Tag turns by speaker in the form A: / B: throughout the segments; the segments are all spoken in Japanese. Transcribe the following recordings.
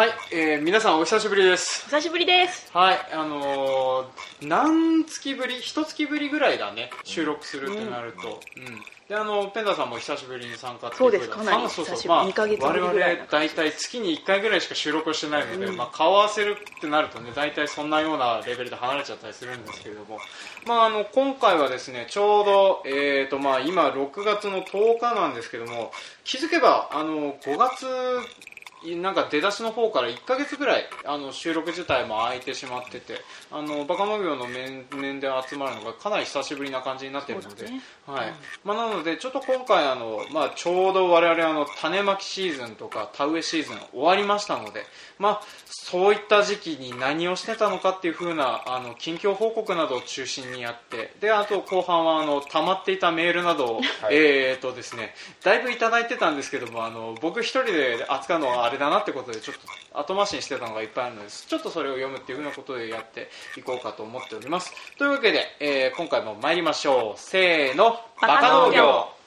A: はい、えー、皆さんお久しぶりです。
B: 久しぶりです。
A: はい、あのー、何月ぶり、一月ぶりぐらいだね、収録するってなると。うん。で、あの、ペンダさんも久しぶりに参加
B: そうです
A: こと
B: かなり
A: あそうそう
B: 久しぶり
A: まあ
B: 二ヶ月ぶり
A: 我々大体月に1回ぐらいしか収録をしてないので、
B: うん
A: まあ顔合わせるってなるとね、大体そんなようなレベルで離れちゃったりするんですけれども、まああの、今回はですね、ちょうど、えーと、まあ今6月の10日なんですけども、気づけば、あの、5月なんか出だしの方から1ヶ月ぐらいあの収録自体も空いてしまっててあのバカ農業の面々で集まるのがかなり久しぶりな感じになっているので、
B: ね。
A: はい。まあ、なのでちょっと今回あの、まあ、ちょうど我々あの種まきシーズンとか田植えシーズン終わりましたので、まあ、そういった時期に何をしてたのかっていう風なあの近況報告などを中心にやってであと後半はあの溜まっていたメールなどを、
C: はい。
A: えーとですね、だいぶいただいてたんですけどもあの僕一人で扱うのはあれだなってことでちょっと後回しにしてたのがいっぱいあるのでちょっとそれを読むっていう風なことでやっていこうかと思っております。というわけで、えー今回も参りましょう。せーの。
B: バカ農業。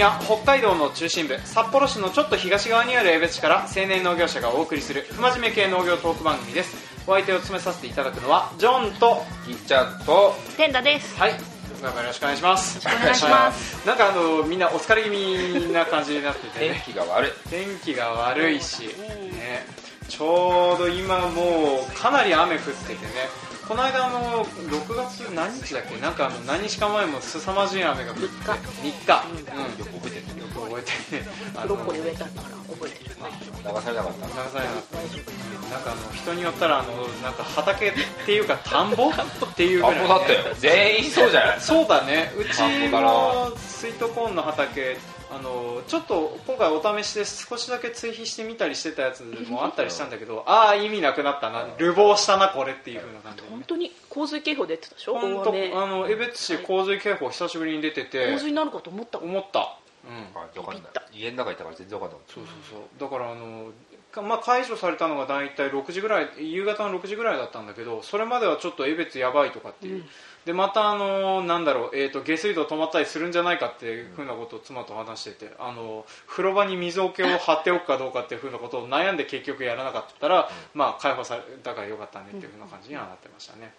A: 組は北海道の中心部札幌市のちょっと東側にある江別市から青年農業者がお送りする不真面目系農業トーク番組です。お相手を務めさせていただくのはジョンと
C: ぎっちゃんと
B: テンダです。
A: はい。どうぞよろしくお願いします。
B: よろしくお願いします。
A: は いなんかあのみんなお疲れ気味な感じになってて
C: 天
A: ね
C: 気が悪い。
A: 天気が悪いし、ね、ちょうど今もうかなり雨降っててねこの間あの6月何日だっけ？なんかあの何日か前も凄まじい雨が降って
B: 3
A: 3日、うん。
C: よく覚えてる。
A: よく覚えてる。ねあの
B: ブロッコリー植えたから覚えてる。
C: 流されなかった
A: 流されなかった。なんかあの人によったらあのなんか畑っていうか田んぼ？っていうぐらい、ね、
C: あもうだって。全員そうじゃない？
A: そうだね。うち
C: 田んぼだ
A: もスイートコーンの畑あのちょっと今回お試しで少しだけ追肥してみたりしてたやつもあったりしたんだけどああ意味なくなったな。流暴したなこれっていう風な感じで、ね、
B: 本当に洪水警報出てたでしょ？
A: 本当あの江別市洪水警報久しぶりに出てて
B: 洪水になるかと思った。
A: 思った。うん。
C: かんない。家の中いたから全然分かんない。
A: そうそうそう。だからあのかまあ、解除されたのが大体6時ぐらい夕方の6時ぐらいだったんだけどそれまではちょっと江別やばいとかっていう、
B: うん
A: でまたあのなんだろう、えー、と下水道止まったりするんじゃないかっていうふうなことを妻と話しててあの風呂場に水桶を張っておくかどうかっていうふうなことを悩んで結局やらなかったら、まあ、解放されたからよかったねっていうふうな感じにはなってましたね。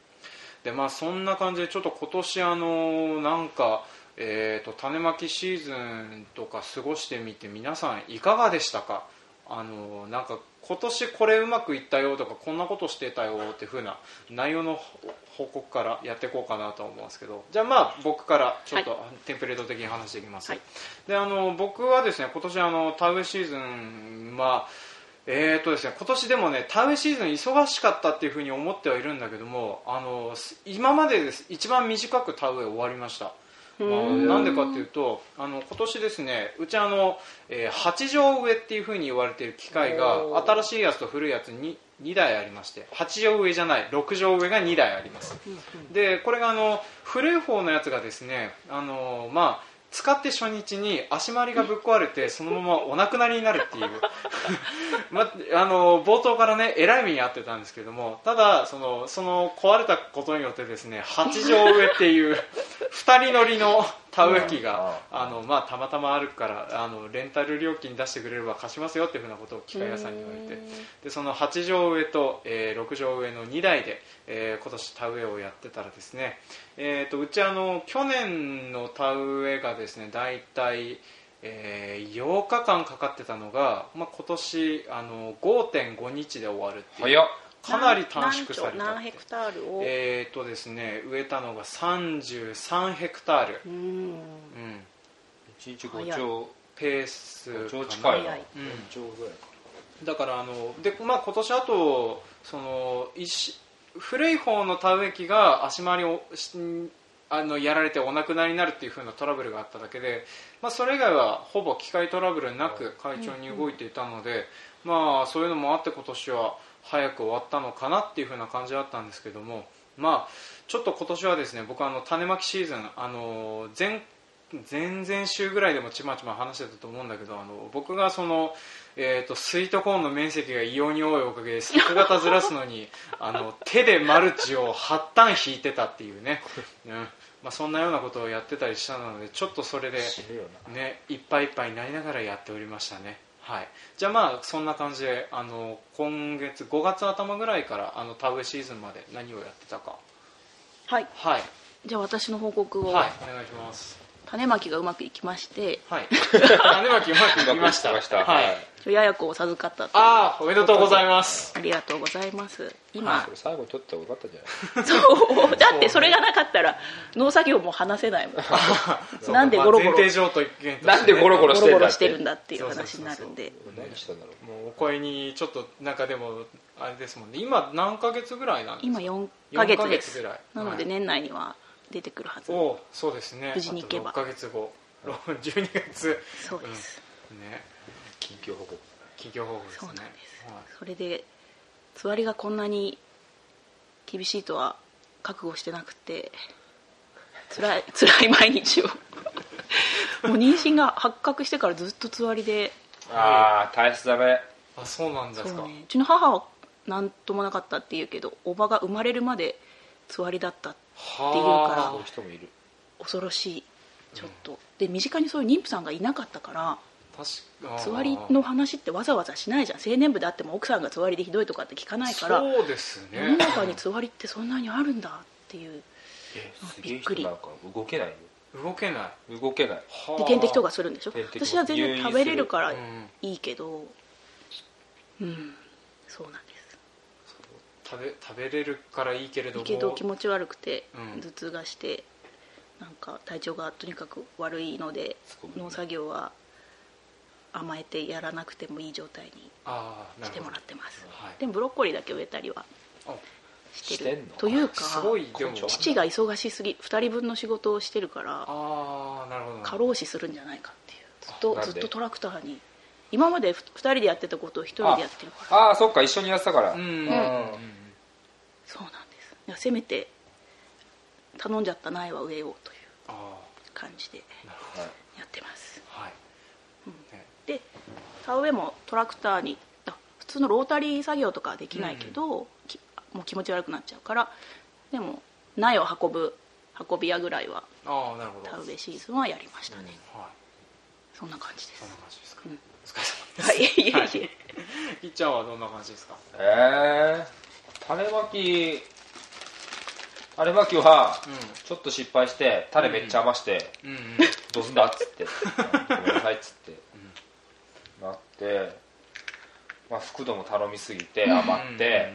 A: でまあそんな感じでちょっと今年あのなんか、えー、と種まきシーズンとか過ごしてみて皆さんいかがでしたか？あのなんか今年これうまくいったよとかこんなことしてたよっていう風な内容の報告からやっていこうかなと思うんですけど。じゃあまあ僕からちょっとテンプレート的に話していきます、
B: はい。
A: であの僕はですね今年あの田植えシーズンまあえーとですね、今年でもね田植えシーズン忙しかったっていうふうに思ってはいるんだけどもあのす今までです一番短く田植え終わりました、なんでかっていうとあの今年ですねうちあの、えー八畳植えっていうふうに言われている機械が新しいやつと古いやつに2台ありまして八畳植えじゃない6畳植えが2台あります。でこれがあの古い方のやつがですねあのまあ使って初日に足回りがぶっ壊れてそのままお亡くなりになるっていう、ま、あの冒頭からねえらい目に遭ってたんですけどもただそのその壊れたことによってですね8畳植えっていう2人乗りの田植え機があの、まあ、たまたまあるからあのレンタル料金出してくれれば貸しますよっていうふうなことを機械屋さんに言われて。でその8畳植えと、えー6畳植えの2台で、えー今年田植えをやってたらですね、えー、とうちあの去年の田植えがですね大体、えー8日間かかってたのが、まあ、今年あの5.5日で終わるっていうかなり短縮されたって。
B: 何ヘクタールを？
A: えーとですね植えたのが33ヘクタール、
B: うん。
A: うん、
C: 一日5兆
A: ペース
C: 5兆
A: か
C: 近い。な
A: うん。
C: 4兆ぐらいか
A: だからあので、まあ、今年あとその石古い方の田植え機が足回りをしあのやられてお亡くなりになるっていう風なトラブルがあっただけで、まあ、それ以外はほぼ機械トラブルなく快調に動いていたので、まあ、そういうのもあって今年は早く終わったのかなっていう風な感じだったんですけども、まあ、ちょっと今年はですね僕はあの種まきシーズンあの前前々週ぐらいでもちまちま話してたと思うんだけどあの僕がその、えー、とスイートコーンの面積が異様に多いおかげで作型ずらすのに あの手でマルチを8単引いてたっていうね、うん。まあ、そんなようなことをやってたりしたのでちょっとそれで、ね、いっぱいいっぱいになりながらやっておりましたね。はい、じゃあまあそんな感じであの今月5月頭ぐらいからあの田植えシーズンまで何をやってたか。
B: はい。
A: はい。
B: じゃあ私の報告を、
A: はい。お願いします
B: 種まきがうまくいきまして
A: はい。種まきうまくいきました。はい、
C: はい。
B: やや子を授かったと。いう
A: ああおめでとうございます。
B: ありがとうございます。今、
A: はい。
C: 最後に取ってよかったんじゃない。
B: そう。だってそれがなかったら農作業も話せないもん。なんでゴロゴロ。
A: ね。
C: なんでゴロゴロ
B: ゴロゴロしてるんだっていう話になるんで。
C: 何したんだろう
A: もうお声にちょっとなんかで。もあれですもんね今何ヶ月ぐらいなんですか
B: 今4ヶ月
A: 4ヶ
B: です
A: 月ぐらい
B: なので
A: はい
B: 年内には出てくるはず、
A: おおそうですね。
B: 無事に行けば。
A: あと6ヶ月後。12 月。
B: そうです、
A: うん。ね。
C: 近況報告。
A: 企業報告ですね。
B: そうなんです、
A: はい。
B: それでつわりがこんなに厳しいとは覚悟してなくて辛い 辛い毎日を。もう妊娠が発覚してからずっとつわりで。
C: ああ大切だね。
A: あそうなんですか。
B: そうね。うちの母は何ともなかったって言うけどおばが生まれるまでつわりだったっていうから恐ろしいちょっと、で身近にそういう妊婦さんがいなかったから
A: あ確か。
B: つわりの話ってわざわざしないじゃん。青年部であっても奥さんがつわりでひどいとかって聞かないから
A: そうです
B: 世の
A: ね
B: 中につわりってそんなにあるんだっていう。びっくり。
C: 人なんか動けない。よ
A: 動けない。
C: 動けない。
A: はあ
B: で点滴とかするんでしょ？私は全然食べれるから
A: うん。
B: いいけど。うん。そうなんです
A: 食べ食べれるからいいけれども。
B: いいけど気持ち悪くて
A: うん。
B: 頭痛がしてなんか体調がとにかく悪いので農作業は甘えてやらなくてもいい状態にしてもらってます。
A: はい。
B: でもブロッコリーだけ植えたりは
A: あ
B: してる。というか父が忙しすぎ2人分の仕事をしてるから
A: ああなるほど。
B: 過労死するんじゃないかっていう。ずっとずっとトラクターに今まで2人でやってたことを1人でやってるから。
C: ああそっか一緒にやってたから。
A: うんうん。
C: うん
B: そうなんです。いやせめて頼んじゃった苗は植えようという
A: あ
B: 感じでやってます。
A: どはい。ね
B: で田植えもトラクターにあ普通のロータリー作業とかはできないけど、きもう気持ち悪くなっちゃうからでも苗を運ぶ運び屋ぐらいは
A: ああなるほど。
B: 田植えシーズンはやりましたね、
A: はい。
B: そんな感じです。
A: そんな感じですか。
B: うん。
A: お疲れ様です。
B: はい。いえいえい
A: っちゃんはどんな感じですか？
C: ええ種まき種まきは
A: う
C: ちょっと失敗して種めっちゃ余して、どうすんだっつって、うん。ごめんなさいっつって、なって、まあ、福度も頼みすぎて余って、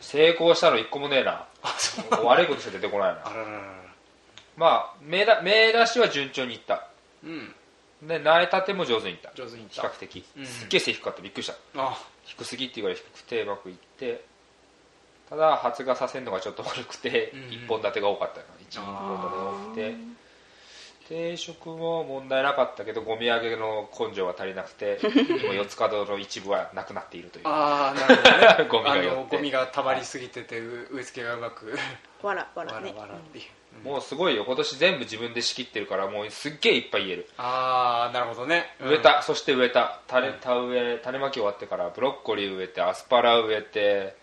C: 成功したの一個もねえな。悪いことしか出てこないな。まあ目だ目出しは順調にいった。
A: うん。
C: で苗立ても上手にいった。
A: 上手にいった。
C: 比較的、
A: うん。
C: すっげえ背低かったびっくりした。
A: あ。
C: 低すぎっていうぐらい低くてうまくいってただ発芽させるのがちょっと悪くて、
A: うんうん。
C: 一本立てが多かった12本立てが多くて定食も問題なかったけどゴミ上げの根性は足りなくて 今四つ角の一部はなくなっているという。
A: ああ なるほどね。
C: ゴミが
A: あ
C: 寄って。
A: のゴミが溜まりすぎててう植え付けがうまく。
B: わらわ
A: わら
B: らね。
A: わらっていう、うん。
C: もうすごいよ。今年全部自分で仕切ってるからもうすっげえいっぱい言える。
A: ああなるほどね、
C: 植えた、そして植えた。種田植え種まき終わってからブロッコリー植えてアスパラ植えて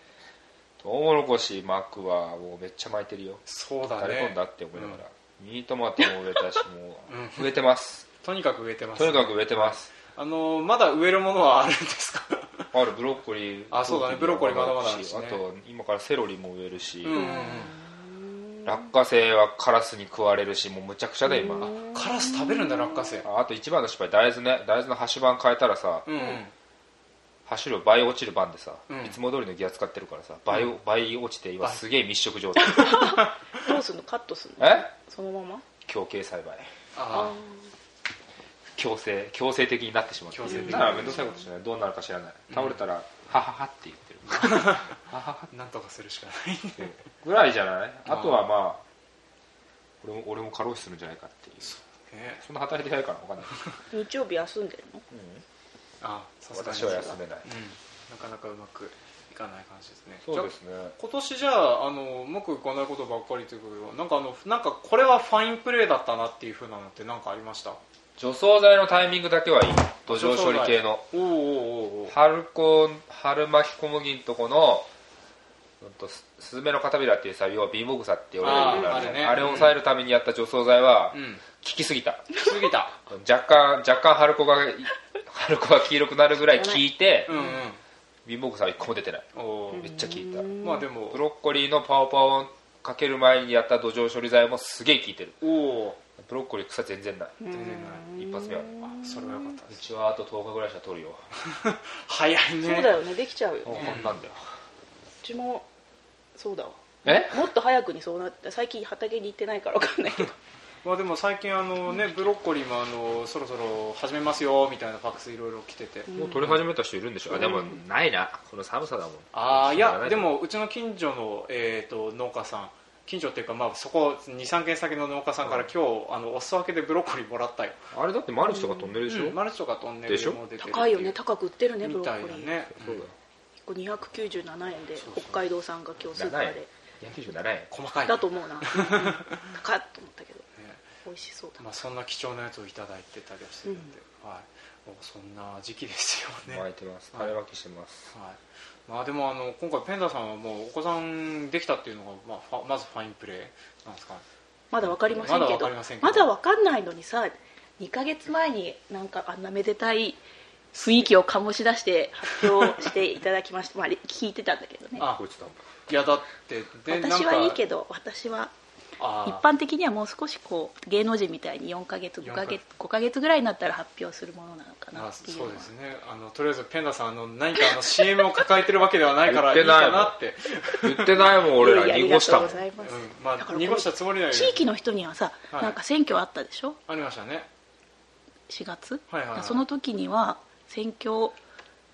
C: トウモロコシ巻くはもうめっちゃ巻いてるよ。
A: そうだね。
C: 誰込んだって思いながら、ミニトマトも植えたしも
A: う
C: 植えてます。
A: とにかく植えてます
C: とにかく植えてます。
A: あのまだ植えるものはあるんですか？
C: あるブロッコリー。
A: あそうだね。ブロッコリーまだまだあるしね。
C: あと今からセロリも植えるし、
A: うん
C: 落花生はカラスに食われるしもうむちゃくちゃだよ今。
A: カラス食べるんだ落花生。
C: ああと一番の失敗大豆ね。大豆のハッシュ板変えたらさ、
A: うんうん
C: ハッシュ量倍落ちる番でさ、
A: うん。
C: いつも通りのギア使ってるからさ倍,、
A: うん。
C: 倍落ちて今
A: 倍。
C: すげえ密食状態。
B: どうすんの？カットすんの？
C: え？
B: そのまま？
C: 強形栽培。
A: あ
C: 強制強制的になってしまって
A: 強制的
C: だから面倒くさいことしない。どうなるか知らない。倒れたら、はははって言ってる。ははは
A: あなんとかするしかない。
C: っ てぐらいじゃない？
A: あ
C: とはまあ俺も俺も過労死するんじゃないかっていう。
A: ね
C: そんな働いてないから分かんない、
B: 日曜日休んでるの？
A: あさすがに
C: 私は休めない。
A: うん。なかなかうまくいかない感じですね。
C: そうですね。
A: 今年じゃああの僕こんなことばっかりということでなんかあのなんかこれはファインプレーだったなっていうふうなのって何かありました？
C: 除草剤のタイミングだけはいい。土壌処理系の。
A: おーおーおーおー
C: 春子春巻き小麦のとこのススズメの片びらっていうさ要は貧乏草って言われる
A: あれね。
C: あれを抑えるためにやった除草剤は
A: うん。
C: 効きすぎた。
A: 過ぎた。
C: 若干若干春子が春子が黄色くなるぐらい効いて
A: うん
C: 貧乏草は一個も出てない。めっちゃ効いた。
A: まあでも。
C: ブロッコリーのパオパオをかける前にやった土壌処理剤もすげえ効いてる。
A: おお
C: ブロッコリー草全然ない。
A: 全然ない。
C: 一発目は。
A: あそれはよかった
C: う
A: です。
C: ちはあと10日ぐらいしたら取るよ。
A: 早いね。
B: そうだよねできちゃうよ
C: こ
B: ね
C: んなんだよ。
B: うちもそうだわ。
C: え？
B: もっと早くにそうなって最近畑に行ってないから分かんないけど
A: まあでも最近あのねブロッコリーもあのそろそろ始めますよみたいなファックスいろいろ来てて、
C: もう取り始めた人いるんでしょあでもないな。この寒さだもん。
A: ああいやで
C: も
A: もうちの近所の、えー、と農家さん近所っていうか、まあ、そこ23軒先の農家さんから、今日あのお裾分けでブロッコリーもらったよ、
C: あれだってマルチとか飛んでるでしょ、
A: うん。マルチとかトンネル
C: でしょ？
B: 高いよね高く売ってるねブロッコリー。
A: ね
C: そうだよ
B: 1個297円で
A: そうそう。
B: 北海道産が今日スーパーで。
C: 297円？
A: 細かい。
B: だと思うな。高っと思ったけど。
A: ね
B: 美味しそうだ
A: まあ、そんな貴重なやつをいただいてたりはしてるん。で、はい、もうそんな時期ですよね、
C: 巻いてます。
A: はい。
C: 種まきしてます。
A: はい。まあ、でもあの今回ペンダさんはもうお子さんできたっていうのが、まあ、ファまずファインプレーなんですか？ね
B: まだ分かりませんけど。
A: まだ分かりませんけど。
B: まだ分かんないのにさ2ヶ月前になんかあんなめでたい雰囲気を醸し出して発表していただきましたまあ聞いてたんだけどね。
A: あ
C: こいつだもん
A: いやだってで
B: 私はいいけ
A: ど
B: ど私は一般的にはもう少しこう芸能人みたいに4ヶ月5ヶ月5ヶ月。ぐらいになったら発表するものなのか
A: まあ、
B: なっていうのは。
A: そうですね。あのとりあえずペンダさんあの何かあの CM を抱えてるわけではないからいい
C: 言ってないもん。
A: かなって、
C: 言ってないもん俺ら濁したもん。
B: ありがとうございま
A: あ、
B: だから
A: 濁したつもりない
B: 地域の人にはさ、
A: はい。
B: なんか選挙あったでしょ？
A: ありましたね。
B: 4月、
A: はいはいはい。
B: その時には選挙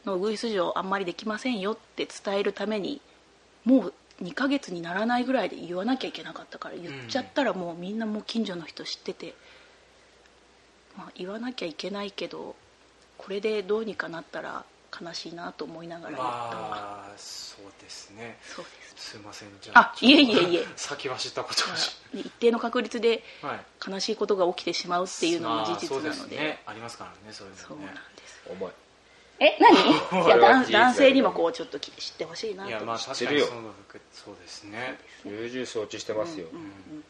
B: のウグイス嬢あんまりできませんよって伝えるためにもう2ヶ月にならないぐらいで言わなきゃいけなかったから言っちゃったらもうみんなもう近所の人知ってて、まあ、言わなきゃいけないけどこれでどうにかなったら悲しいなと思いながら言ったわ、
A: まあそうですね。
B: そうです。
A: すいません。じゃ
B: あいえいえいえ。
A: 先は知ったことをし
B: 一定の確率で
A: はい。
B: 悲しいことが起きてしまうっていうのも事実な
A: まあそう
B: ので,、
A: すね。ありますからねそういう
B: そう
A: のね
B: なんです。
C: 重い
B: え何？いや男男性にもこうちょっとき知ってほしいないと
A: やまあ確
C: 知ってるよ。
A: かにそそうですね。
C: 重々承知してますよ、
B: うん。うんうん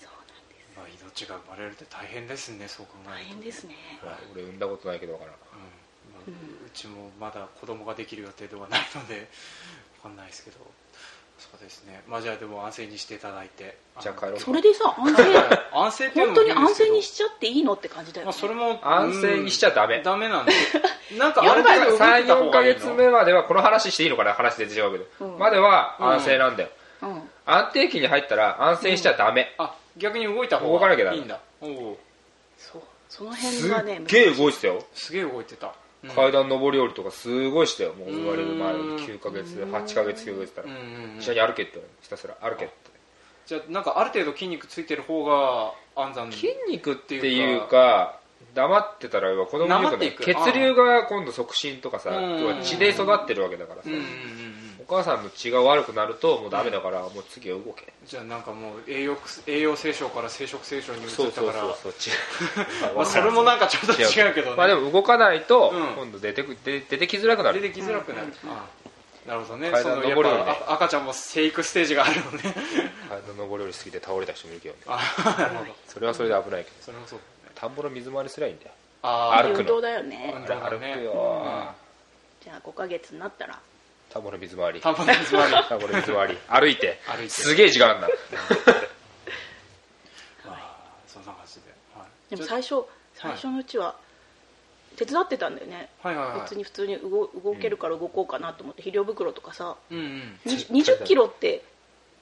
B: そうなんです。
A: まあ命が生まれるって大変ですねそう考えると
B: 大変ですね。
C: まあ俺産んだことないけどわからん。
A: うん。まあうちもまだ子供ができる予定ではないのでわかんないですけどそうですね。まあじゃあでも安静にしていただいて。
C: じゃあ帰ろう
B: それでさ安静
A: 安静っていうのも
B: 本当に安
A: 変ですけど。
B: 静にしちゃっていいのって感じだよ
A: まあ
B: ね
A: それも
C: 安静にしちゃダメ。
A: うんダメなんで。なんかある程度動いてた方
C: 34
A: がいいの
C: ヶ月目まではこの話していいのかな。話で違うけど、
B: うん。
C: までは安静なんだよ、
B: うん。
C: 安定期に入ったら安静にしちゃダメ、
A: あ逆に動いた方
C: 動かなきゃダメ。
A: がいいんだ。おお
B: そう。その
C: す
B: 辺がね
C: っげえ動いてたよ、
A: すげえ動いてたうん。
C: 階段上り下りとかすごいしたよ。もう生まれる前
A: うん。
C: に9ヶ月8ヶ月9ヶ月たら。一緒に歩けってひたすら歩けって。
A: じゃあなんかある程度筋肉ついてる方が安産。
C: 筋肉っていうか黙ってたら子供に言うとね。
A: 黙っていく。
C: 血流が今度促進とかさ血で育ってるわけだからさ母さんの血が悪くなるともうダメだからもう次は動け。
A: じゃあなんかもう栄養栄養聖書から生殖聖書に移っ
C: そうそう
A: たから
C: そうそう。違う
A: まあそれもなんかちょっと違うけどね。
C: まあでも動かないと
A: うん。
C: 今度出てく出出てきづらくなる。
A: 出てきづらくなる、ああなるほどね。
C: 階段登るよね。
A: ぱあ赤ちゃんも生育ステージがあるのね。
C: 階段上り下りしすぎて倒れた人もいるけどね。
A: あなるほど。
C: それはそれで危ないけど。
A: それもそう。
C: 田んぼの水回りすりゃいいんだよ。
A: あ
C: 歩くの。
B: 運動だよね。
A: ね
C: 歩くよ
B: じゃあ5ヶ月になったら
C: 田んぼの水回り。
A: 田んぼの水回り。
C: 田んぼの水回り。歩いて。
A: 歩いて。
C: すげえ時間あんだ
A: ああそんな感じで、はい、
B: でも最初最初のうちは手伝ってたんだよね。
A: あはいはいはい。
B: 別に普通に動動けるから動こうかなと思って肥料袋とかさ
A: うんうん。
B: に20キロって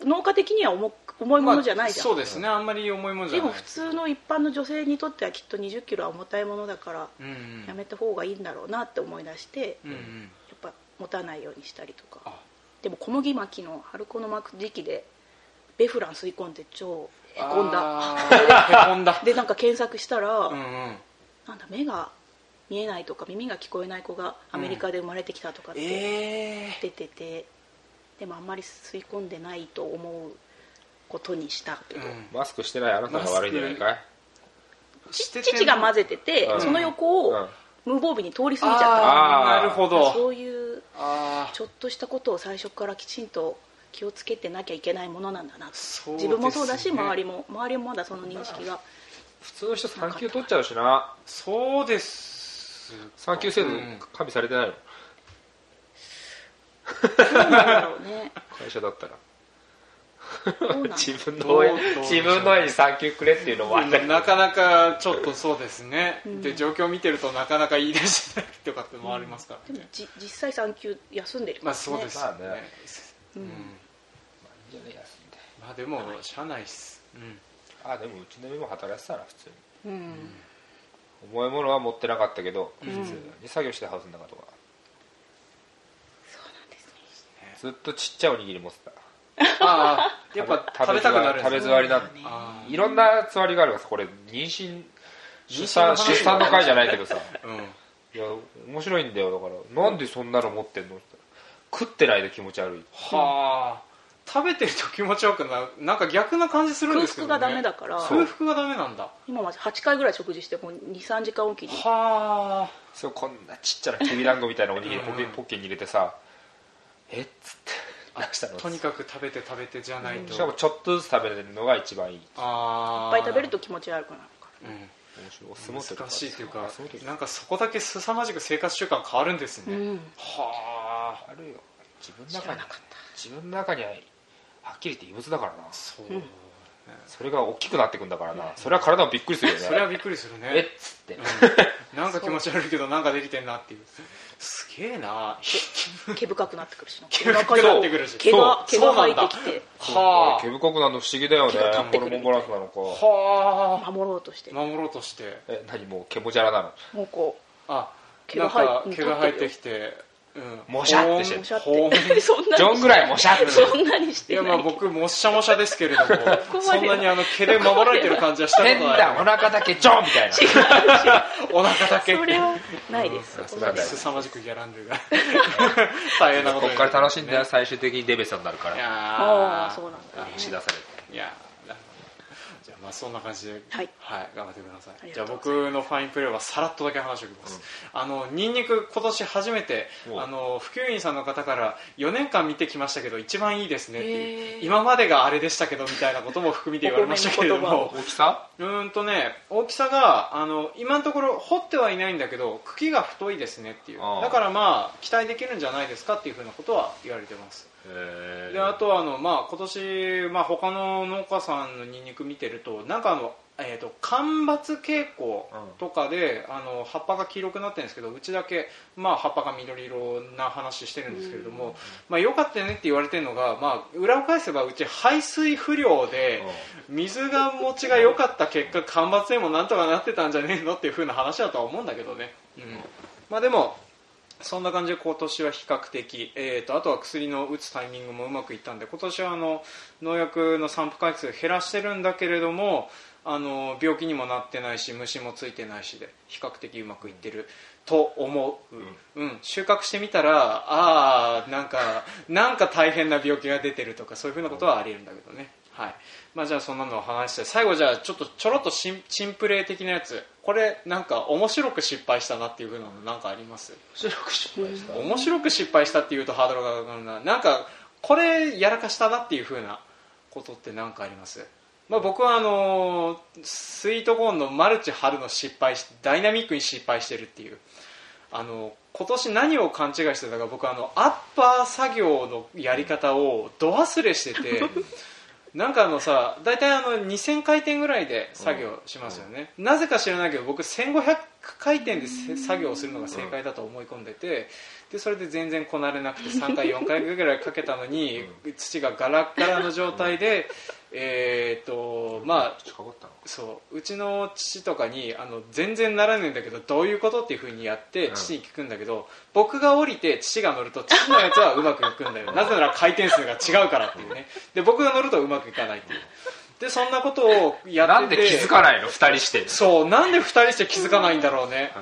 B: 農家的には重く重いものじゃないじゃん、
A: まあそうですね。あんまり重いものじゃない。
B: でも普通の一般の女性にとってはきっと20キロは重たいものだから
A: うんうん。
B: やめた方がいいんだろうなって思い出して
A: うんうん
B: 持たないようにしたりとか。
A: あ。
B: でも小麦巻きの春子の巻く時期でベフラン吸い込んで超へこんだ。
A: あー。へこんだ。
B: でなんか検索したら、
A: うんうん。
B: なんだ目が見えないとか耳が聞こえない子がアメリカで生まれてきたとかって
A: え
B: 出てて、でもあんまり吸い込んでないと思うことにしたけど、
A: うん。
C: マスクしてないあなたが悪いんじゃないかい？
B: 父が混ぜてて、
C: うん。
B: その横を
C: うん。
B: 無防備に通り過ぎちゃった。
A: ああなるほど。
B: そういう
A: あ
B: ちょっとしたことを最初からきちんと気をつけてなきゃいけないものなんだなと。
A: そう
B: 自分もそうだし周りも周りもまだその認識が。
C: 普通の人産休取っちゃうしな。
A: そうです。
C: 産休制度
A: うん。
C: 加味されてないの？
B: どうなんだろうね。
C: 会社だったら自分の親自分の親に産休くれっていうのもあれだけど
A: なかなかちょっとそうですね、
B: うん。
A: で状況を見てるとなかなか言い出しないとかってもありますからね、
B: でもじ実際産休休んでる
A: まあそうですよね,、
C: まあね。
B: うん。
A: うん
C: いいんじゃない休んで
A: まあでも社内っす、うん、
C: あでもうちの嫁も働いてたな普通に。
B: うん。
C: 重いものは持ってなかったけど、
B: うん。
C: 普通に作業してハウスの中とか。
B: そうなんですね。
C: ずっとちっちゃいおにぎり持ってた
A: ああやっぱ食べたくなるん
C: 食べ座りないろんなつわりがあるからさこれ妊娠出産
A: 話
C: 出産の回じゃないけどさ。
A: ーうん。
C: いや面白いんだよ。だからなんでそんなの持ってんの？って言ったら食ってないで気持ち悪い
A: はあ。食べてると気持ちよくななんか逆な感じするん
B: 空
A: ですけど、ね、
B: 腹がダメだから。
C: そう
A: 空腹がダメなんだ。は
B: 今まで8回ぐらい食事してもう23時間おきに
A: あ。
C: そうこんなちっちゃなきびだんごみたいなおにぎり
A: うん。
C: ポケポッケに入れてさ。えっつって出したの
A: とにかく食べて食べてじゃないと、
C: しかもちょっとずつ食べれるのが一番いい。
A: ああ
B: いっぱい食べると気持ち悪くなるか
A: うん。難しいというかなんかそこだけ凄まじく生活習慣変わるんですね、
B: らうん。
A: はあ。
C: あるよ。自分の
B: 知
C: 中に自分の中にははっきり言って異物だからな。
A: そう、
B: うん。
C: それが大きくなってくんだからな。それは体もびっくりするよね。
A: それはびっくりする
C: えっ
A: ね、
C: つって。
A: うん。なんか気持ち悪いけどなんかできてんなっていうすげえな。
B: 毛深くなってくるしな。
A: 毛深くなってくるし。
B: 毛が毛が生えてきて。
A: は
C: 毛深くなるの不思議だよね。
B: 毛が立ってくる。
C: ホルモンバランスなのか。
A: あはあ。
B: 守ろうとして。
A: 守ろうとして。
C: え何？もう毛もじゃらなの？
B: もうこ
A: あ
B: 毛が
A: なんか
B: 生え
A: 毛が生えてきて。うん
C: もしゃってして。
B: うもしゃっ
A: ほん。
B: てそんな
C: ジョンぐらいもしゃって。
B: そんなにし
A: いや
B: てない。
A: まあ僕もっしゃもしゃですけれども。そんなにあの毛で守られてる感じはしたこと
C: 変
A: ない。
C: だお腹だけジョンみたいな。
A: お腹だけ。
B: それはないです。
C: うん。そうなんだよ。
A: 凄まじくギャランドゥが。大変なこと
C: こっから楽しんだら
A: い
C: 最終的にデベソになるから。
B: ああそうなんだ。
C: 押し出されて。
A: いやまあそんな感じで
B: はい。
A: 頑張ってください。じゃあ僕のファインプレーはさらっとだけ話しておきます、あのニンニク今年初めて
C: お
A: あの普及員さんの方から4年間見てきましたけど一番いいですねって今までがあれでしたけどみたいなことも含みで言われましたけれども。
C: 大きさ？
A: うーんとね大きさがあの今のところ掘ってはいないんだけど茎が太いですねっていう。だからまあ期待できるんじゃないですかっていうふうなことは言われてます。
C: へ
A: であとはあの、まあ、今年、まあ、他の農家さんのニンニク見てるとなんかあの、えー、と干ばつ傾向とかで、あの葉っぱが黄色くなってるんですけどうちだけ、まあ、葉っぱが緑色な話してるんですけれども、まあ、よかったよねって言われてるのが、まあ、裏を返せばうち排水不良で水が持ちが良かった結果干ばつでもなんとかなってたんじゃねえのっていう風な話だとは思うんだけどね、うん。まあ、でもそんな感じで今年は比較的、えー、とあとは薬の打つタイミングもうまくいったんで今年はあの農薬の散布回数減らしてるんだけれどもあの病気にもなってないし虫もついてないしで比較的うまくいってると思う、うん。収穫してみたらああなんかなんか大変な病気が出てるとかそういうふうなことはありえるんだけどね。はいまあ、じゃあそんなのを話して最後じゃあちょっとちょろっとチンチンプレー的なやつ。これなんか面白く失敗したなっていうふうなのなんかあります？
C: 面白く失敗した？
A: 面白く失敗したっていうとハードルが上がるな。なんかこれやらかしたなっていうふうなことって何かあります？まあ、僕はあのースイートコーンのマルチ張るの失敗しダイナミックに失敗してるっていう。あの今年何を勘違いしてたか僕あのアッパー作業のやり方をど忘れしててなんかあのさ大体あの2000回転ぐらいで作業しますよね、なぜか知らないけど僕1500回転でせ作業をするのが正解だと思い込んでてでそれで全然こなれなくて 3回4回ぐらいかけたのに土がガラッガラの状態でえーっとまあそううちの父とかにあの全然ならないんだけどどういうことっていうふうにやって
C: うん。
A: 父に聞くんだけど、僕が降りて父が乗ると父のやつはうまくいくんだよ。なぜなら回転数が違うからっていうね。で僕が乗るとうまくいかないっていう。でそんなことをやってて
C: なんで気づかないの？二人して。
A: そうなんで2人して気づかないんだろうね。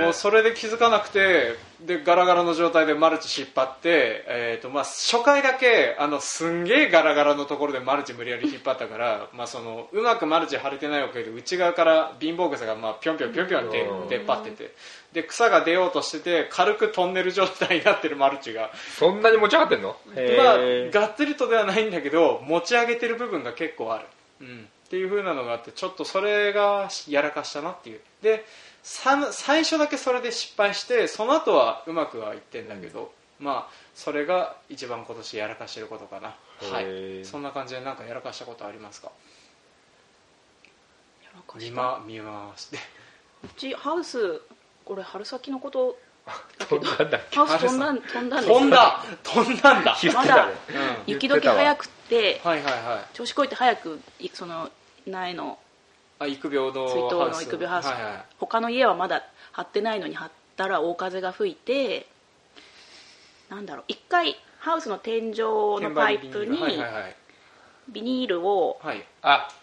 A: もうそれで気づかなくてでガラガラの状態でマルチ引っ張って、えーとまあ、初回だけあのすんげえガラガラのところでマルチ無理やり引っ張ったから、まあ、そのうまくマルチ張れてないわけで内側から貧乏草がまあぴょんぴょんぴょんぴょんって
C: うん。
A: 出っ張ってて。で草が出ようとしてて軽くトンネル状態になってるマルチが、
C: そんなに持ち上がってんの？
A: まあがっつりとではないんだけど持ち上げてる部分が結構ある、うん、っていう風なのがあってちょっとそれがやらかしたなっていう。でさ最初だけそれで失敗してその後はうまくはいってんだけど、まあそれが一番今年やらかしてることかな。はい。そんな感じで何かやらかしたことありますか？
B: やらかした。
A: 見ま見回して
B: うちハウスこれ春先のこと
C: 飛んだんだっけ？
B: ハウス飛んだん飛んだん
A: 飛んだ。飛んだんだ、
B: まだ雪解け早くて
A: はいはいはい。
B: 調子こいて早くいその苗の
A: あ育苗の
B: 水筒の育苗ハウス。
A: はいはい。
B: 他の家はまだ張ってないのに張ったら大風が吹いてなんだろう一回ハウスの天井のパイプにビニールを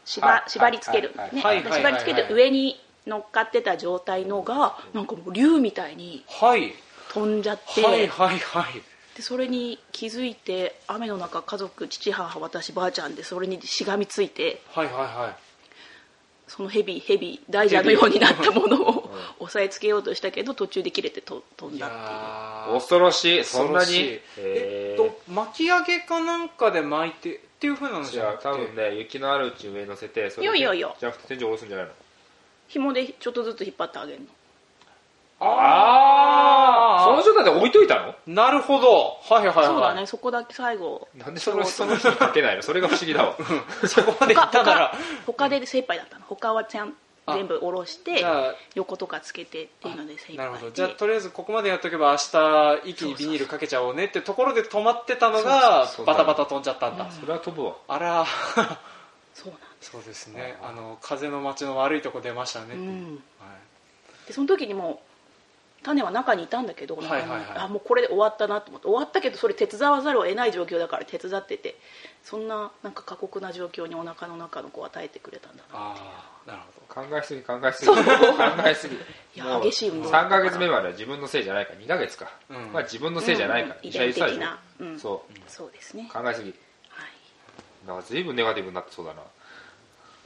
B: 縛縛り付けるね。縛り付けて上に乗っかってた状態のがなんかもう竜みたいに
A: はい。
B: 飛んじゃって、
A: はいはいはい。
B: でそれに気づいて雨の中家族父母私ばあちゃんでそれにしがみついて
A: はいはいはい
B: そのヘビヘビ大蛇のようになったものを 押さえつけようとしたけど途中で切れてと飛ん
A: い
B: だって。いう
C: 恐ろしい。そんなに？
A: えっと巻き上げかなんかで巻いてっていうふうなのじ
C: じゃ多分ね雪のあるうちに上に乗せてそれで
B: いやいやいや。
C: じゃなくて天井下ろすんじゃないの？
B: 紐でちょっとずつ引っ張ってあげるの
A: あ
C: その状態で置いといたの？
A: なるほど。はいはいはい。
B: そうだね。そこだけ最後。
C: なんでそのその日にかけないの？それが不思議だわ。
A: そこまでい
B: 他
A: ったなら。
B: 他他で精一杯だったの。他はちゃん
A: あ
B: 全部下ろして横とかつけてっていうので精一
A: なるほど。じゃあとりあえずここまでやっとけば明日一気にビニールかけちゃおうねってところで止まってたのがバタバタ飛んじゃったんだ。
C: それは飛ぶわ。
A: あら
B: そうなんです。
A: そうですね。あの風の街の悪いとこ出ましたねう。
B: うん。
A: はい。
B: でその時にもう種は中にいたんだけど、
A: はいはいはい。
B: あもうこれで終わったなと思って。終わったけどそれ手伝わざるを得ない状況だから手伝っててそんななんか過酷な状況にお腹の中の子は耐えてくれたんだな
A: ああなるほど。
C: 考えすぎ考えすぎ。考えすぎ。
B: いや激しい運動だった。
C: 3ヶ月目までは自分のせいじゃないから2ヶ月か、
A: うん。
C: まあ自分のせいじゃないから、
B: うん。
C: 医者言ってたでし
B: うん。
C: ょそ
B: そうですね。
C: う考えすぎ。
B: はい。
C: なんか随分ネガティブになってそうだな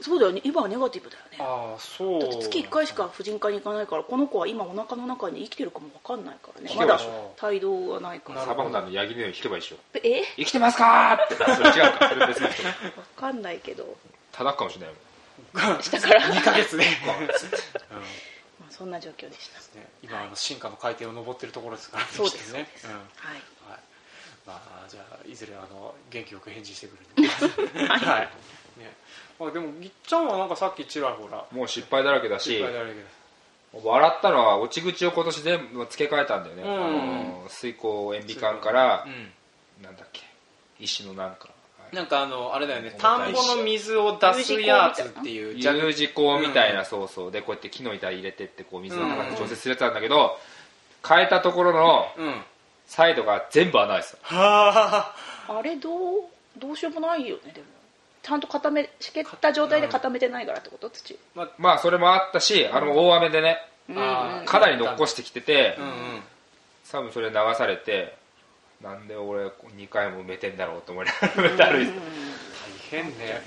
B: そうだよね。今はネガティブだよね。
A: ああそう。
B: だって月1回しか婦人科に行かないからこの子は今お腹の中に生きてるかも分かんないからね。
C: 聞
B: まだ
C: けばいいでしょ。
B: 胎動がないから。
C: サバンナのヤギのように引けばいいでしょ
B: え？
C: 生きてますかーって。それ違うか。それ別の人
B: 分かんないけど。
C: 叩くかもしれないもん。
B: 下から、ま
A: 2ヶ月で、
B: あ、そんな状況でした。
A: ね。今あの進化の海底を登ってるところですからね。
B: そうです
A: ね
B: そう
A: ん
B: はい
A: はいまあじゃあいずれあの元気よく返事してくるんで。はい、ね。まあ、でもぎっちゃんはなんかさっきちらほら。
C: もう失敗だらけだし笑ったのは落ち口を今年全部付け替えたんだよね、
A: うん。
C: あの水耕塩ビ管から
A: う、ん。
C: なんだっけ石のなんか。
A: なんかあのあれだよね。田んぼの水を出すやつっていう蛇
C: U 字工みたいな、
A: うん。
C: そうそう。でこうやって木の板入れてってこう水の高さ調節するやつなんだけど、変えたところの
A: うん
C: サイドが全部穴です。
A: はあ。
B: あれどうどうしようもないよねでも。ちゃんと固めしけった状態で固め。てないからってこと土。
C: まあそれもあったしあの大雨でねかなり残してきてて、
A: うんうん。
C: 多分それ流されてなんで俺2回も埋めてんだろうと思いながら埋めて歩い。て
A: 大変ね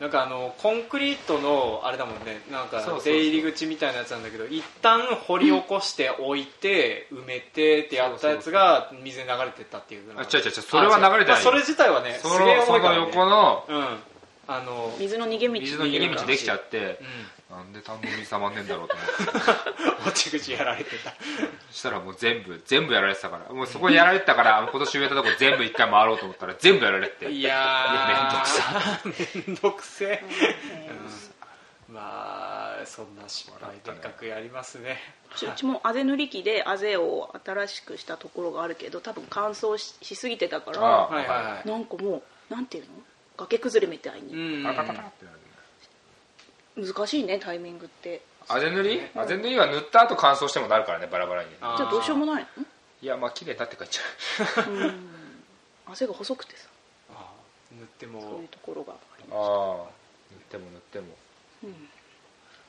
A: なんかあのコンクリートのあれだもんねなんか出入り口みたいなやつなんだけど一旦掘り起こして置いて埋めてってやったやつが水に流れてったっていう
C: あ違う違う違うそれは流れてない
A: あそれ自体はね
C: そ
A: すげえ
C: のその
A: 重いから、ね、
C: 横の
A: うん。あの
B: 水の逃げ道
C: 水の逃げ道できちゃって。
A: う
C: なんで田んぼ水たまんねえんだろうと思って。
A: ん落ち口やられてた
C: そしたらもう全部全部やられてたから。もうそこにやられてたから今年植えたとこ全部一回回ろうと思ったら全部やられて。て
A: いや
C: めんどく
A: ーめんどくせえ、うん。まあそんな失敗でっかくやりますね。
B: うちもあぜ塗り機であぜを新しくしたところがあるけど多分乾燥ししすぎてたから
C: あ
A: はい。
B: なんかもうなんていうの？崖崩れみたいに、
A: うん。
C: パタパタってなる
B: 難しいねタイミングって。
C: あぜ塗り？あぜ塗りは塗った後乾燥してもなるからねバラバラに。
B: じゃあどうしようもない
C: いやまあ綺麗になって帰っちゃう。
B: のうん。あぜが細くてさ。
A: あー塗って
B: そう
A: も
B: いうところがあり
C: ああっても塗っても。
B: うん。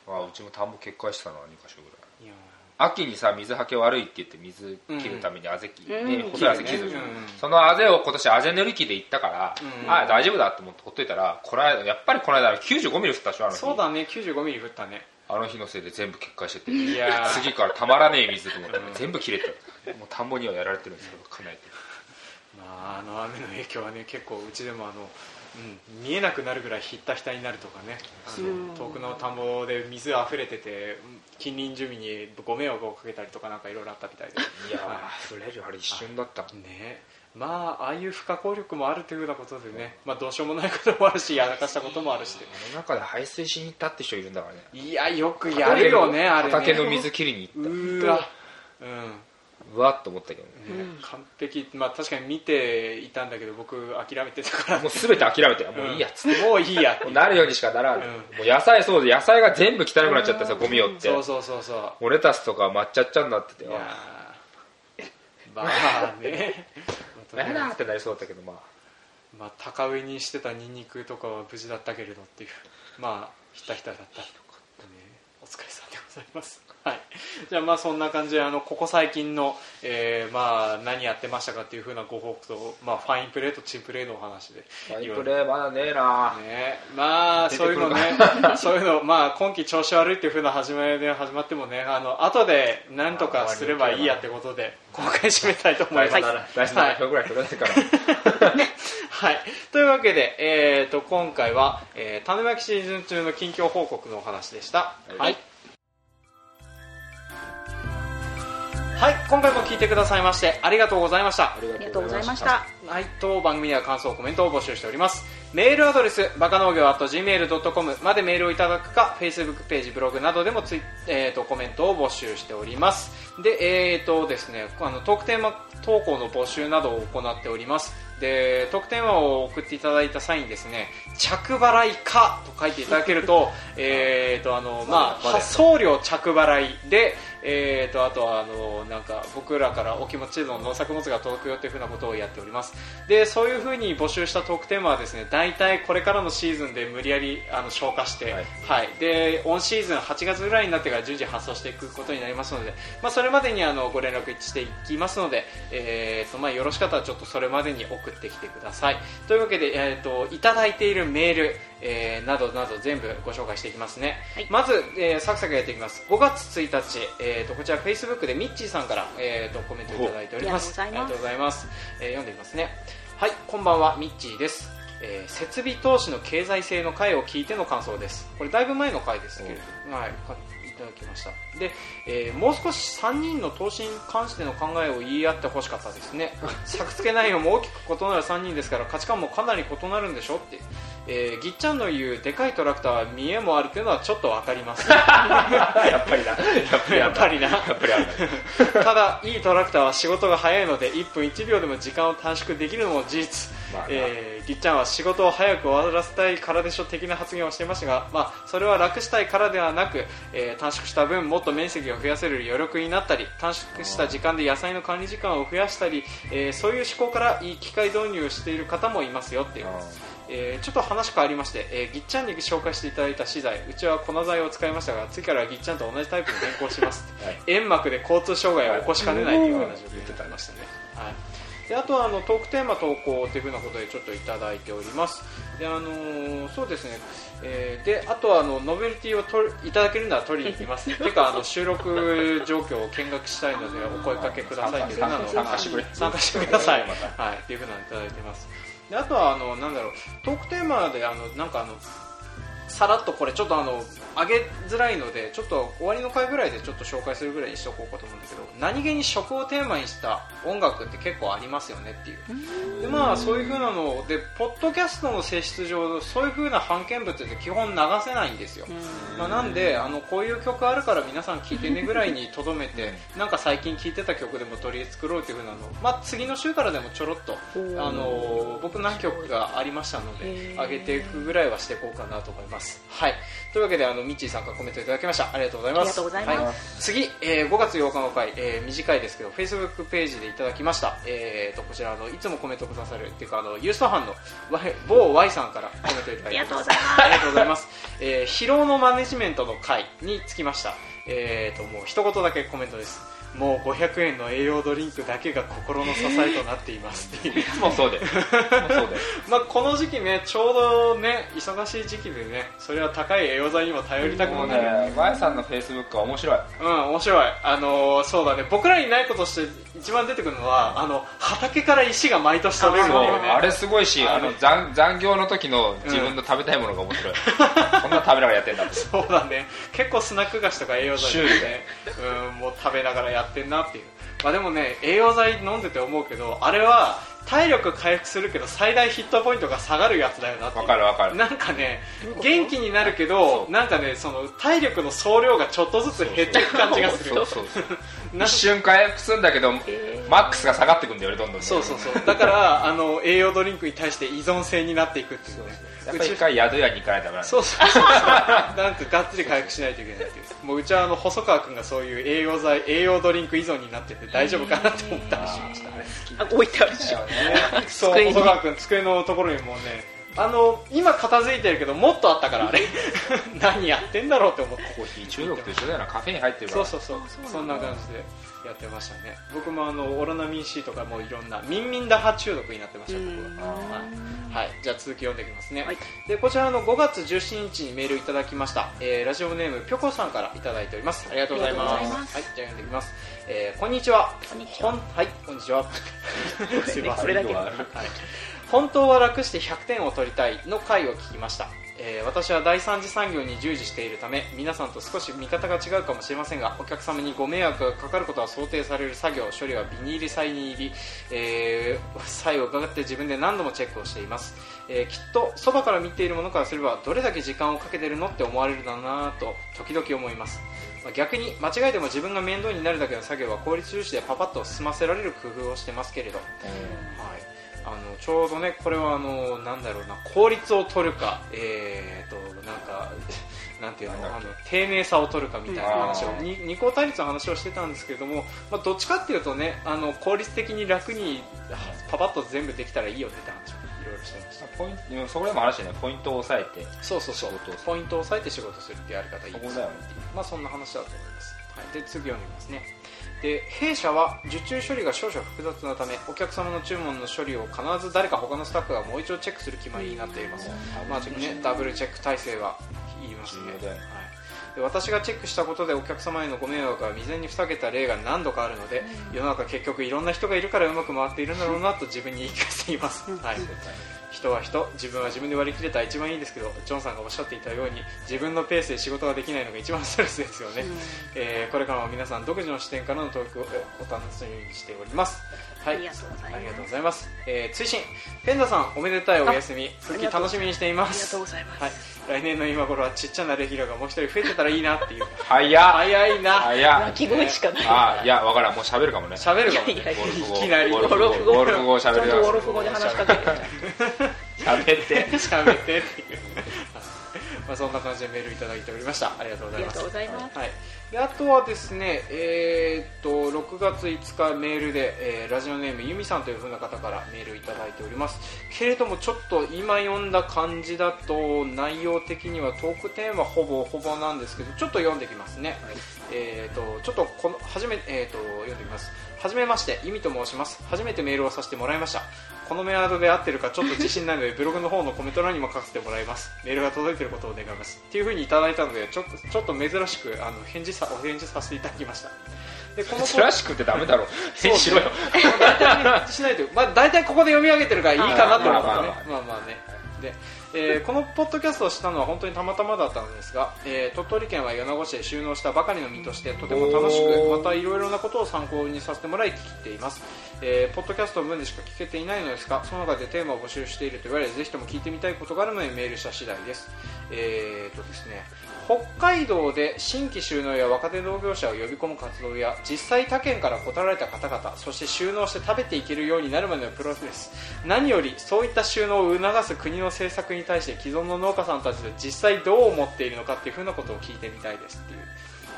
C: あうちも田んぼ決壊したな2箇所ぐらい。
A: いや
C: 秋にさ水はけ悪いって言って水切るためにあぜき、
B: うん。
C: ね細いあぜ切るじゃん、
A: うん。
C: そのあぜを今年あぜ塗り機で行ったから、
A: うん。
C: あ大丈夫だと思ってほっといたらこの間やっぱりこの間95ミリ降ったでしょあの日。
A: そうだね95ミリ降ったね。
C: あの日のせいで全部決壊してて
A: いやー。
C: 次からたまらねえ水と思って、
A: うん。
C: 全部切れてもう田んぼにはやられてるんですけどかなり。
A: まああの雨の影響はね結構うちでもあの、うん、見えなくなるぐらいひったひたになるとかね。遠くの田んぼで水あふれててうん近隣住民にご迷惑をかけたりとかなんかいろいろあったみたいで。
C: いや
A: は
C: ー降れるあれ一瞬だった。
A: ね。まあああいう不可抗力もあるというようなことでね、まあ、どうしようもないこともあるしやらかしたこともあるし
C: あの中で排水しに行ったって人いるんだからね。
A: いやよくやるよねあれね。
C: 畑の水切りに
A: う
C: 行っ
A: ーわ。うん。
C: たうわっと思ったけどね。
A: ね
B: うん。
A: 完璧。まあ確かに見ていたんだけど僕諦めてたから。
C: もう全て諦めてもういいやっつって、
A: もういいや
C: なるようにしかならん、
A: うん。
C: もう野菜そう。で野菜が全部汚くなっちゃってさゴミ寄って。
A: そうそうそうそう。
C: もうレタスとか抹茶っちゃになってて。
A: いやまあね。
C: やだーってなりそうだったけどまあ。
A: まあ高植えにしてたニンニクとかは無事だったけれどっていう。まあひたひただった、ざいます。はい。じゃあまあそんな感じであのここ最近の、えーまあ何やってましたかっていうふうなご報告と、まあ、ファインプレーとチープレーのお話で。
C: ファインプレーまだねえな。
A: ね、まあそういうのね。そういうのまあ今季調子悪いっていう風な始まりで始まってもねあの後で何とかすればいいやってことで公開締めたいと思い
C: 大
A: ます。
C: 大事な分ぐらい取れないから。
A: はい、というわけで、えー、と今回は、えー、種まきシーズン中の近況報告のお話でした。はい、はい、今回も聞いてくださいましてありがとうございました。
C: あり
B: がとうございました。
A: はい、と番組では感想コメントを募集しております。メールアドレスバカ農業 .gmail.com までメールをいただくか Facebook ページブログなどでもツイ、えー、とコメントを募集しております。でえーとですねあのトークテーマ投稿の募集などを行っております。でトークテーマを送っていただいた際にですね着払いかと書いていただけると えーとあのまあ送料着払いでえー、とあとはあのなんか僕らからお気持ちの農作物が届くよというふうなことをやっております。でそういうふうに募集したトークテーマはですね大体これからのシーズンで無理やりあの消化して、は
C: はい。い
A: でオンシーズン8月ぐらいになってから順次発送していくことになりますので、まあ、それまでにあのご連絡していきますので、えーとまあ、よろしかったらちょっとそれまでに送ってきてください。というわけで、えー、といただいているメール、えーなどなど全部ご紹介していきますね、
B: はい。
A: まず、えーサクサクやっていきます。5月1日、えー、とこちら Facebook でミッチーさんから、えー、とコメントいただいております。
B: ありがとうございます。
A: えー読んでみますね。はいこんばんはミッチーです、えー設備投資の経済性の回を聞いての感想です。これだいぶ前の回ですけれど、はいただきました。で、えーもう少し3人の投資に関しての考えを言い合ってほしかったですね。作付け内容も大きく異なる3人ですから価値観もかなり異なるんでしょって、えーぎっちゃんの言うでかいトラクターは見えもあるというのはちょっと分かります
C: やっぱりな。
A: やっぱりな。
C: やっぱりある
A: ただいいトラクターは仕事が早いので1分1秒でも時間を短縮できるのも事実、
C: まあな
A: えーぎっちゃんは仕事を早く終わらせたいからでしょ的な発言をしていましたが、まあ、それは楽したいからではなく、えー短縮した分もっと面積を増やせる余力になったり短縮した時間で野菜の管理時間を増やしたり、えーそういう思考からいい機械導入をしている方もいますよっていう。えーちょっと話変わりまして、えーぎっちゃんに紹介していただいた資材うちは粉材を使いましたが次からはぎっちゃんと同じタイプに変更します。
C: はい。
A: 煙幕で交通障害を起こしかねないという話を言ってたりましたね、はいであとはあのトークテーマ投稿というふうなことでちょっといただいております。であのーそうですね、えーであとはあのノベルティを取るいただけるなら取りに行きます。ていうかあの収録状況を見学したいのでお声かけくださいというふうなのを
C: 参加してく
A: ださい、はい、っていうふうなのいただいてます。であとはあのなんだろう。トークテーマであのなんかあのさらっとこれちょっとあの上げづらいのでちょっと終わりの回ぐらいでちょっと紹介するぐらいにしておこうかと思うんだけど何気に食をテーマにした音楽って結構ありますよねっていう。でまあそういう風なのでポッドキャストの性質上そういう風な版権物って基本流せないんですよ、まあ、なんであのこういう曲あるから皆さん聴いてねぐらいにとどめてなんか最近聴いてた曲でも取り作ろうという風なの。を、まあ、次の週からでもちょろっとあの僕何曲かありましたので上げていくぐらいはしていこうかなと思います。はいというわけであのミッチーさんからコメントいただきました。ありがとうございます。次、えー5月8日の回、えー短いですけど Facebook ページでいただきました、えー、とこちらあのいつもコメントくださるっていうかあのユースト班の某 Y さんからコメントいただきました
B: ありがとうございます。
A: えー疲労のマネジメントの回につきました。えー、ともう一言だけコメントですもう500円の栄養ドリンクだけが心の支えとなっています。っていう
C: いつもそうだよいつもそうだよ
A: まあこの時期ねちょうどね忙しい時期でねそれは高い栄養剤にも頼りたく
C: もう
A: もなる、
C: ねマヤさんのフェイスブックは面白い。
A: うん面白い。あのーそうだね。僕らにないことして一番出てくるのはあの畑から石が毎年取れるね。
C: あれすごいし
A: あ
C: の残残業の時の自分の食べたいものが面白い、こん。な食べながらやってんだって。
A: そうだね。結構スナック菓子とか栄養剤ね。うんもう食べながらやってんなっていう。まあでもね栄養剤飲んでて思うけどあれは体力回復するけど最大ヒットポイントが下がるやつだよな
C: わかるわかる。
A: なんかね元気になるけどなんかねその体力の総量がちょっとずつ減っていく感じがする
C: 一瞬回復するんだけどマックスが下がってくんだよねどんどんね。
A: そうそうそう。だからあの栄養ドリンクに対して依存性になっていくっていうね
C: やっぱり一回宿屋に行かないとダメなんだ。
A: そうそう。そ うなんかがっつり回復しないといけないっていう。もううちはあの細川君がそういう栄養剤栄養ドリンク依存になってて大丈夫かなと思ったりしました。
C: あれ好き
B: あ置いてあるでしょ
A: そう細川君机のところにもうねあの今片付いてるけどもっとあったからあれ。何やってんだろうって思って。
C: コーヒー中毒と一緒だよなカフェイン入ってるから。
A: そうそうそう。
B: あそんだ
A: そんな感じでやってましたね。僕もあのオロナミン C とかもいろんなミンミンダハ中毒になってました僕は。はい、はい、じゃあ続き読んでいきますね、
B: はい。
A: でこちらの5月17日にメールいただきました、えーラジオネームぴょこさんからいただいております。ありがとうございます。はい、じゃあ読んでいきます、えーこんにちは。
B: こんにちは。
A: はいこんにちは。すいません。
B: これだけ
A: はい本当は楽して100点を取りたいの回を聞きました、えー私は第三次産業に従事しているため皆さんと少し見方が違うかもしれませんがお客様にご迷惑がかかることは想定される作業処理はビニール剤に入り、えー、際を伺って自分で何度もチェックをしています、えーきっとそばから見ているものからすればどれだけ時間をかけてるのって思われるだなぁと時々思います。まあ逆に間違えても自分が面倒になるだけの作業は効率重視でパパッと済ませられる工夫をしてますけれど。はい、あのちょうどねこれはあのなんだろうな効率を取るか、えー、となんか なんていうのあの丁寧さを取るかみたいな話を、
C: うん
A: に二項対立の話をしてたんですけれども、まあ、どっちかっていうとねあの効率的に楽にパパッと全部できたらいいよねって話をいろいろしてました。
C: ポイントそこでも話してねポイントを押さえて。
A: そうそうそう。ポイントを押さえて仕事するってやり方いいです
C: よね。
A: まあそんな話だと思います、はい、で次読みますねで弊社は受注処理が少々複雑なためお客様の注文の処理を必ず誰か他のスタッフがもう一度チェックする決まりになっています、まあね、ダブルチェック体制は言いますね。はい、で私がチェックしたことでお客様へのご迷惑が未然に防げた例が何度かあるので世の中結局いろんな人がいるからうまく回っているんだろうなと自分に言い聞かせています、はい、人は人自分は自分で割り切れたら一番いいですけどジョンさんがおっしゃっていたように自分のペースで仕事ができないのが一番ストレスですよね、えーこれからも皆さん独自の視点からのトークをお楽しみにしておりますはい。
B: ありがとうございます。
A: ありがとうございます、えー追伸。ペンダさんおめでたいお休み。
B: あ
A: 復帰楽しみにしていま
B: ありが
A: す
B: とうございます、
A: はい、来年の今頃はちっちゃなレギュラーがもう一人増えてたらいいなっていう。
C: 早っ。
A: 早いな。
C: 早っ。
B: 鳴き声しかない。
C: あいやわからん。もう喋るかもね。
A: 喋るかもね。
B: い
A: きなり
C: ゴルフ
B: ゴルフ語
C: 語ゴルフ語を喋
B: ちゃん
C: る
B: とゴルフ語で話しかけて。
C: 喋って。
A: 喋ってっていう。まあそんな感じでメールいただいておりました。ありがとうございます。
B: ありがとうございます。
A: はい、であとはですね、えーっと6月5日メールで、えーラジオネームゆみさんという風な方からメールいただいております。けれどもちょっと今読んだ感じだと内容的にはトークテーマほぼほぼなんですけどちょっと読んできますね、はい。えーっとちょっとこの初め、えーっと読んできます。はじめましてゆみと申します。初めてメールをさせてもらいました。このメアドで合ってるかちょっと自信ないので ブログの方のコメント欄にも書かせてもらいます。メールが届いていることを願います。っていう風にいただいたのでちょっとちょっと珍しくあの返事さお返事させていただきました。でこの
C: 珍しくてダメだろ。
A: そう。
C: 返事しろよ。
A: 大体しないと、まあ、大体ここで読み上げてるからいいかなと思ってね。
C: まあまあ
A: ね。で、えーこのポッドキャストをしたのは本当にたまたまだったのですが、えー鳥取県は米子市へ収納したばかりの身としてとても楽しくまたいろいろなことを参考にさせてもらい聞いています、えーポッドキャストの分でしか聞けていないのですがその中でテーマを募集していると言われぜひとも聞いてみたいことがあるのでメールした次第です。えーとですね北海道で新規収納や若手同業者を呼び込む活動や実際他県から断られた方々そして収納して食べていけるようになるまでのプロセス何よりそういった収納を促す国の政策に対して既存の農家さんたちで実際どう思っているのかっていうふうなことを聞いてみたいですっていう。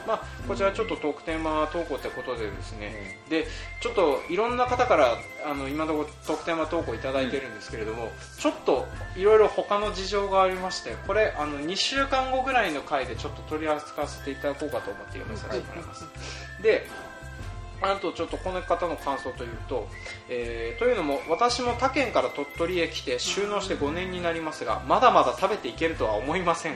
A: まあ、こちらちょっとトークテーマ投稿ってことでですね、でちょっといろんな方からあの今のところトークテーマ投稿いただいてるんですけれども、ちょっといろいろ他の事情がありましてこれあの2週間後ぐらいの回でちょっと取り扱わせていただこうかと思って読ませてもらい。ます、であとちょっとこの方の感想というと、えーというのも私も他県から鳥取へ来て収納して5年になりますがまだまだ食べていけるとは思いません、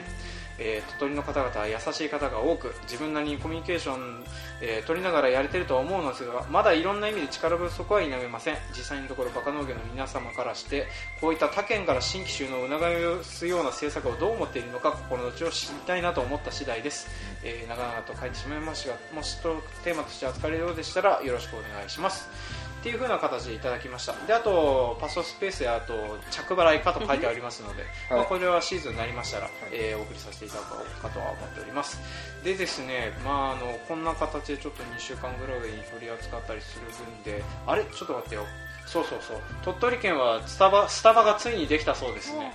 A: えー鳥取の方々は優しい方が多く自分なりにコミュニケーション、えー取りながらやれてるとは思うのですがまだいろんな意味で力不足は否めません。実際のところバカ農業の皆様からしてこういった他県から新規収納を促すような政策をどう思っているのか心の内を知りたいなと思った次第です、えー長々と書いてしまいましたがもしトークテーマとして扱われるようでしたらよろしくお願いします。っていう風な形でいただきました。であとパストスペースやあと着払いかと書いてありますので、まあ、これはシーズンになりましたら、えーお送りさせていただこうかとは思っております。でですね、まあ、あのこんな形でちょっと2週間ぐらいに取り扱ったりする分であれ？ちょっと待ってよ。そうそうそう。鳥取県はスタバスタバがついにできたそうですね、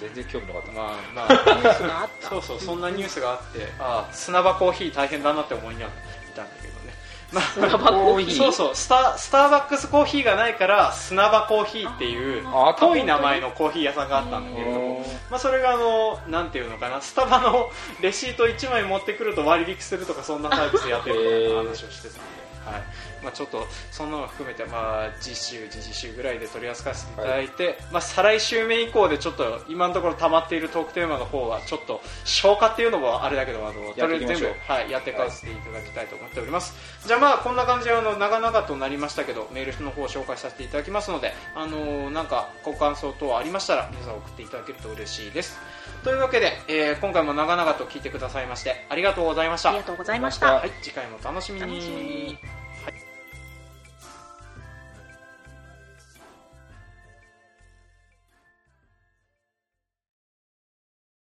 C: 全然興味なかった。な
A: まあまあ。
B: ニュースがあった。
A: そうそうそんなニュースがあってああ砂場コーヒー大変だなって思いながら
B: 砂場コーヒー？
A: そうそう。スタスターバックスコーヒーがないから砂場コーヒーっていう
C: あ
A: 遠い名前のコーヒー屋さんがあったんだけれども、まあ、それがあのなんていうのかなスタバのレシート1枚持ってくると割引するとかそんなサービスやってるみたいな話をしてたんで、はいまあ、ちょっとそんなの含めて、まあ、実習自実習ぐらいで取り扱わせていただいて、まあ、再来週目以降でちょっと今のところ溜まっているトークテーマの方はちょっと消化っていうのもあれだけどあのとりあえず全部、はい、やっていかせていただきたいと思っております、じゃあまあこんな感じであの長々となりましたけどメールの方を紹介させていただきますのであのなんかご感想等ありましたら皆さん送っていただけると嬉しいです。というわけで、えー今回も長々と聞いてくださいましてありがとうございました。
B: ありがとうございました。
A: はい、次回もお楽しみに。
B: 楽しみに